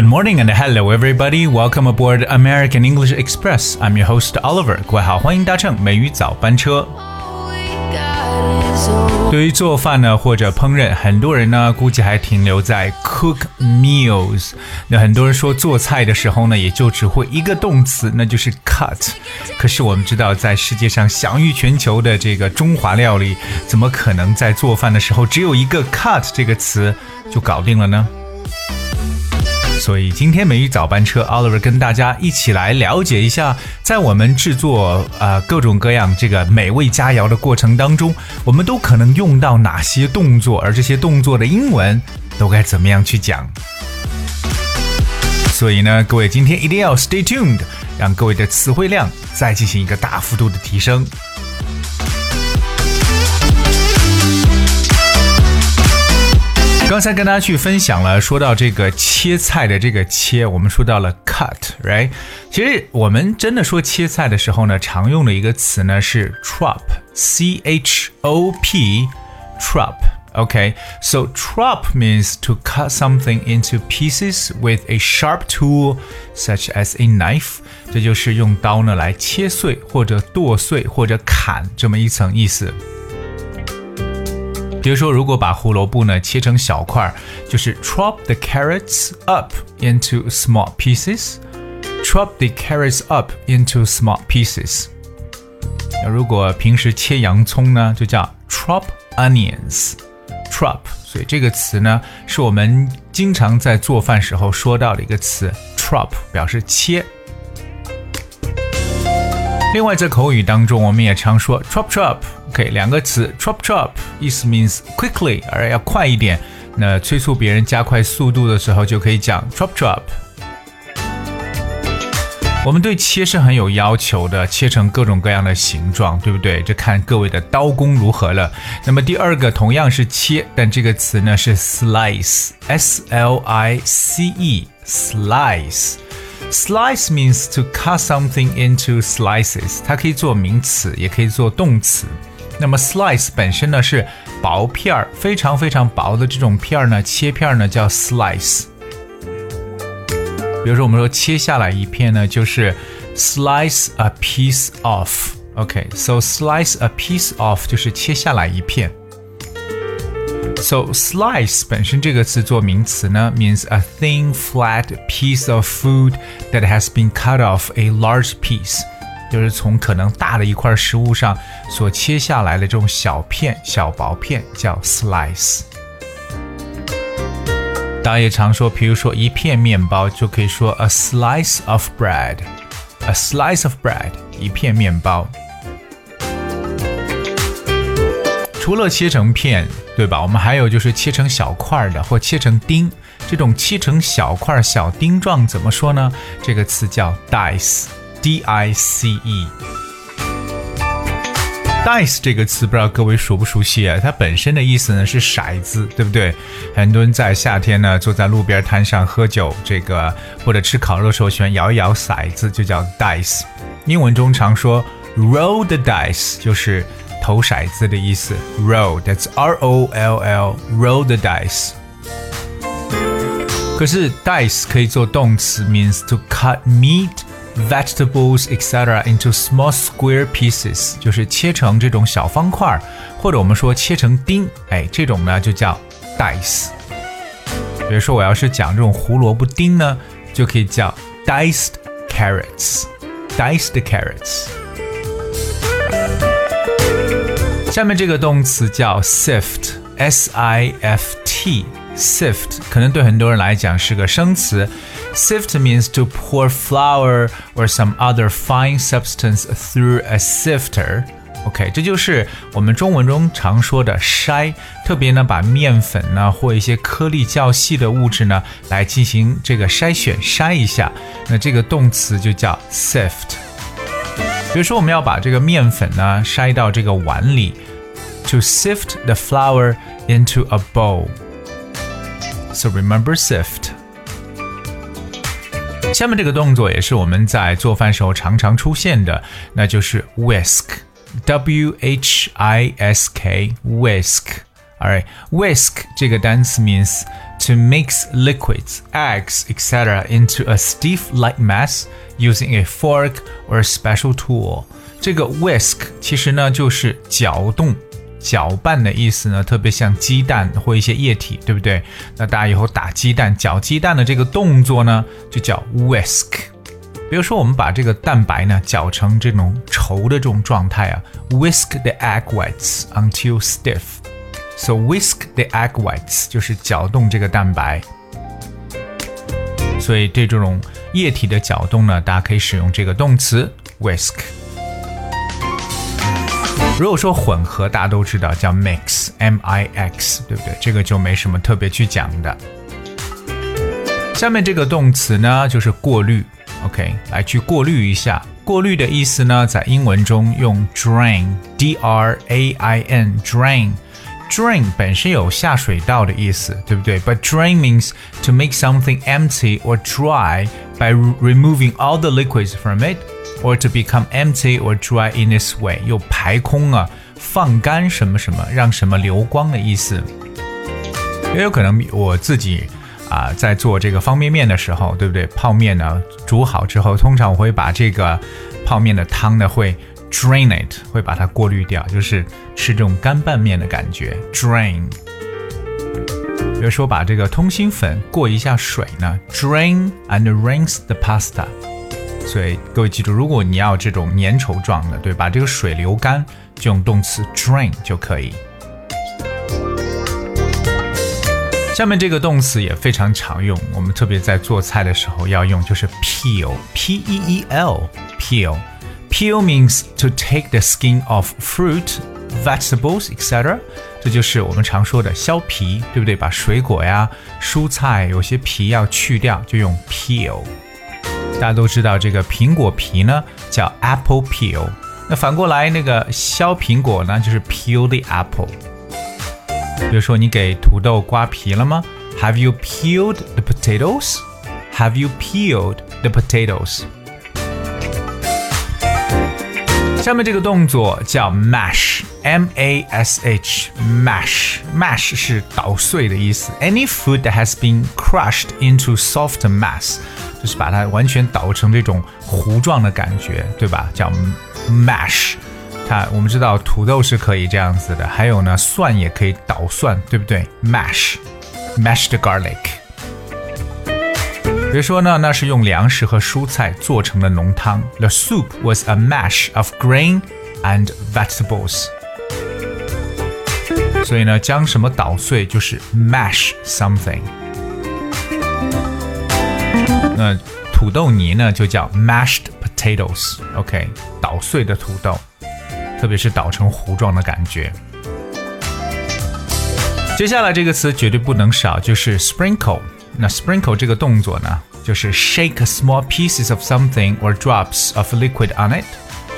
Good morning and hello everybody. Welcome aboard American English Express. I'm your host Oliver. 各位好，欢迎搭乘美语早班车。对于做饭呢，或者烹饪，很多人呢估计还停留在 cook meals。那很多人说做菜的时候呢，也就只会一个动词，那就是 cut。可是我们知道，在世界上享誉全球的这个中华料理，怎么可能在做饭的时候只有一个 cut 这个词就搞定了呢？所以今天美语早班车，Oliver 跟大家一起来了解一下，在我们制作呃各种各样这个美味佳肴的过程当中，我们都可能用到哪些动作，而这些动作的英文都该怎么样去讲。所以呢，各位今天一定要 stay tuned，让各位的词汇量再进行一个大幅度的提升。刚才跟大家去分享了，说到这个切菜的这个切，我们说到了 cut，right？其实我们真的说切菜的时候呢，常用的一个词呢是 chop，c h o p，chop。Okay, so chop means to cut something into pieces with a sharp tool such as a knife。这就是用刀呢来切碎或者剁碎或者砍这么一层意思。 比如说，如果把胡萝卜呢切成小块儿，就是 chop the carrots up into small pieces。chop the carrots up into small pieces。那如果平时切洋葱呢，就叫 chop onions。chop，所以这个词呢，是我们经常在做饭时候说到的一个词，chop 表示切。另外，在口语当中，我们也常说 chop chop。OK，两个词 chop chop，意思 means quickly，而要快一点。那催促别人加快速度的时候，就可以讲 chop chop。我们对切是很有要求的，切成各种各样的形状，对不对？这看各位的刀工如何了。那么第二个同样是切，但这个词呢是 slice，s l i c e，slice。Slice means to cut something into slices，它可以做名词，也可以做动词。那么 slice 本身呢是薄片儿，非常非常薄的这种片儿呢，切片儿呢叫 slice。比如说我们说切下来一片呢，就是 slice a piece off。OK，so slice a piece off 就是切下来一片。So slice 本身这个词做名词呢，means a thin flat piece of food that has been cut off a large piece，就是从可能大的一块食物上所切下来的这种小片、小薄片叫 slice。大家也常说，比如说一片面包就可以说 a slice of bread，a slice of bread，一片面包。 除了切成片，对吧？我们还有就是切成小块的，或切成丁。这种切成小块、小丁状怎么说呢？这个词叫 dice，d-i-c-e。dice 这个词不知道各位熟不熟悉啊？它本身的意思呢是骰子，对不对？很多人在夏天呢坐在路边摊上喝酒，这个或者吃烤肉的时候喜欢摇一摇骰子，就叫 dice。英文中常说 roll the dice，就是。投骰子的意思，roll，that's R O L L，roll the dice。可是 dice 可以做动词，means to cut meat。vegetables etc. into small square pieces，就是切成这种小方块，或者我们说切成丁，哎，这种呢就叫 dice。比如说我要是讲这种胡萝卜丁呢，就可以叫 diced carrots，diced carrots。 下面这个动词叫 sift，s i f t，sift 可能对很多人来讲是个生词。Sift means to pour flour or some other fine substance through a sifter. OK，这就是我们中文中常说的筛，特别呢把面粉呢或一些颗粒较细的物质呢来进行这个筛选筛一下，那这个动词就叫 sift。比如说，我们要把这个面粉呢筛到这个碗里，to sift the flour into a bowl。So remember sift。下面这个动作也是我们在做饭时候常常出现的，那就是 whisk，w h i s k whisk。Alright，whisk 这个单词 means to mix liquids, eggs, etc. into a stiff light mass using a fork or a special tool. 这个 whisk 其实呢就是搅动、搅拌的意思呢，特别像鸡蛋或一些液体，对不对？那大家以后打鸡蛋、搅鸡蛋的这个动作呢，就叫 whisk。比如说，我们把这个蛋白呢搅成这种稠的这种状态啊，whisk the egg whites until stiff。 So whisk the egg whites 就是搅动这个蛋白。所以对这种液体的搅动呢，大家可以使用这个动词 whisk。如果说混合，大家都知道叫 mix，m i x，对不对？这个就没什么特别去讲的。下面这个动词呢，就是过滤，OK，来去过滤一下。过滤的意思呢，在英文中用 drain，d r a i n，drain r a i n，drain。Drain 本身有下水道的意思，对不对？But drain means to make something empty or dry by removing all the liquids from it or to become empty or dry in this way，又排空啊，放干什么什么，让什么流光的意思。也有可能我自己啊，在做这个方便面的时候，对不对？泡面呢煮好之后，通常我会把这个泡面的汤呢会 drain it，会把它过滤掉，就是吃这种干拌面的感觉。drain，比如说把这个通心粉过一下水呢，drain and rinse the pasta。所以各位记住，如果你要这种粘稠状的，对，把这个水流干，就用动词 drain 就可以。下面这个动词也非常常用，我们特别在做菜的时候要用，就是 peel，p e e l，peel。Peel means to take the skin off fruit, vegetables, etc. 这就是我们常说的削皮，对不对？把水果呀、蔬菜有些皮要去掉，就用 peel。大家都知道这个苹果皮呢叫 apple peel，那反过来那个削苹果呢就是 peel the apple。比如说你给土豆刮皮了吗？Have you peeled the potatoes? Have you peeled the potatoes? 下面这个动作叫 mash，m a s h，mash，mash 是捣碎的意思。Any food that has been crushed into soft mass，就是把它完全捣成这种糊状的感觉，对吧？叫 mash。看，我们知道土豆是可以这样子的，还有呢，蒜也可以捣蒜，对不对？mash，mashed garlic。比如说呢，那是用粮食和蔬菜做成的浓汤。The soup was a mash of grain and vegetables。所以呢，将什么捣碎就是 mash something。那土豆泥呢，就叫 mashed potatoes。OK，捣碎的土豆，特别是捣成糊状的感觉。接下来这个词绝对不能少，就是 sprinkle。那 sprinkle 这个动作呢，就是 shake small pieces of something or drops of liquid on it，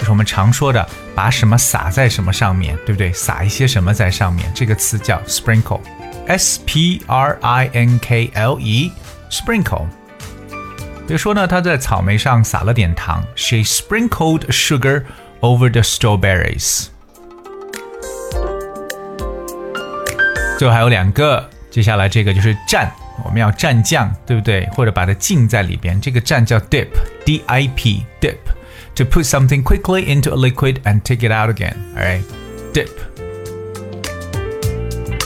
就是我们常说的把什么撒在什么上面，对不对？撒一些什么在上面，这个词叫 sprinkle，s p r i n k l e，sprinkle。比如说呢，他在草莓上撒了点糖，she sprinkled sugar over the strawberries。最后还有两个，接下来这个就是蘸。我们要蘸酱，对不对？或者把它浸在里边，这个蘸叫 dip，d i p，dip，to put something quickly into a liquid and take it out again，alright，dip。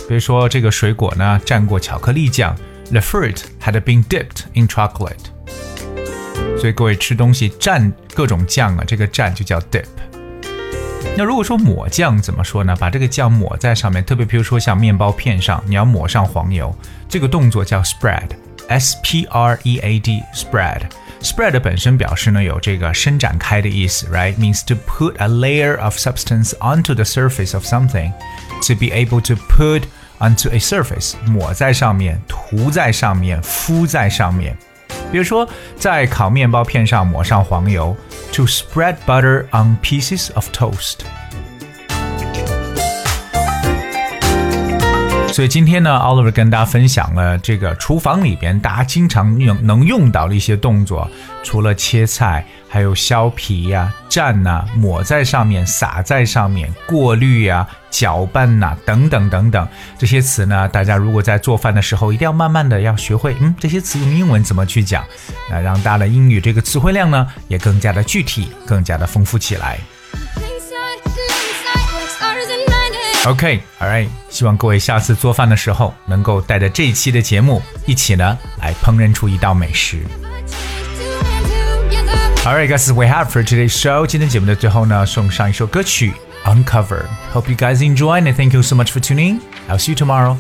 比如说这个水果呢，蘸过巧克力酱，the fruit had been dipped in chocolate。所以各位吃东西蘸各种酱啊，这个蘸就叫 dip。 那如果说抹酱怎么说呢？把这个酱抹在上面，特别比如说像面包片上，你要抹上黄油，这个动作叫 spread，s p r e a d，spread。spread 本身表示呢有这个伸展开的意思，right？means to put a layer of substance onto the surface of something，to be able to put onto a surface，抹在上面，涂在上面，敷在上面。比如说，在烤面包片上抹上黄油，to spread butter on pieces of toast。所以今天呢，Oliver 跟大家分享了这个厨房里边大家经常用能用到的一些动作，除了切菜，还有削皮呀、蘸呐、抹在上面、撒在上面、过滤呀、搅拌呐等等等等这些词呢，大家如果在做饭的时候，一定要慢慢的要学会，嗯，这些词用英文怎么去讲，那让大家的英语这个词汇量呢也更加的具体，更加的丰富起来。OK，All right，希望各位下次做饭的时候能够带着这一期的节目一起呢来烹饪出一道美食。All right, guys, we have for today's show。今天节目的最后呢，送上一首歌曲《Uncover》。Hope you guys enjoy and thank you so much for tuning. I'll see you tomorrow.